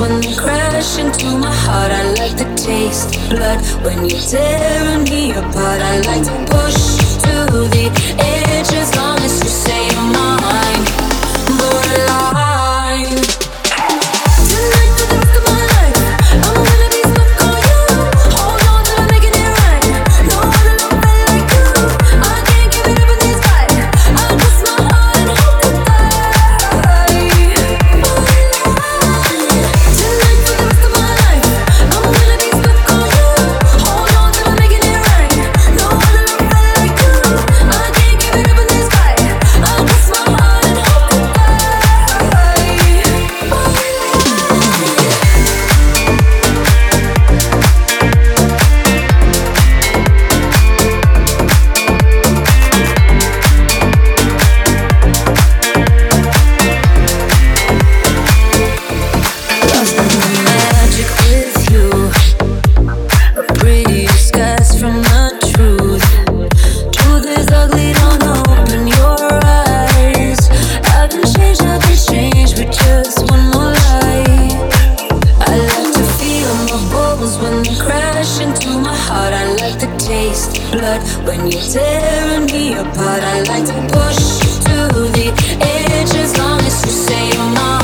when you crash into my heart. I like the taste, blood when you're tearing me apart. I like to push. taste blood when you're tearing me apart. I like to push to the edge as long as you say you're mine.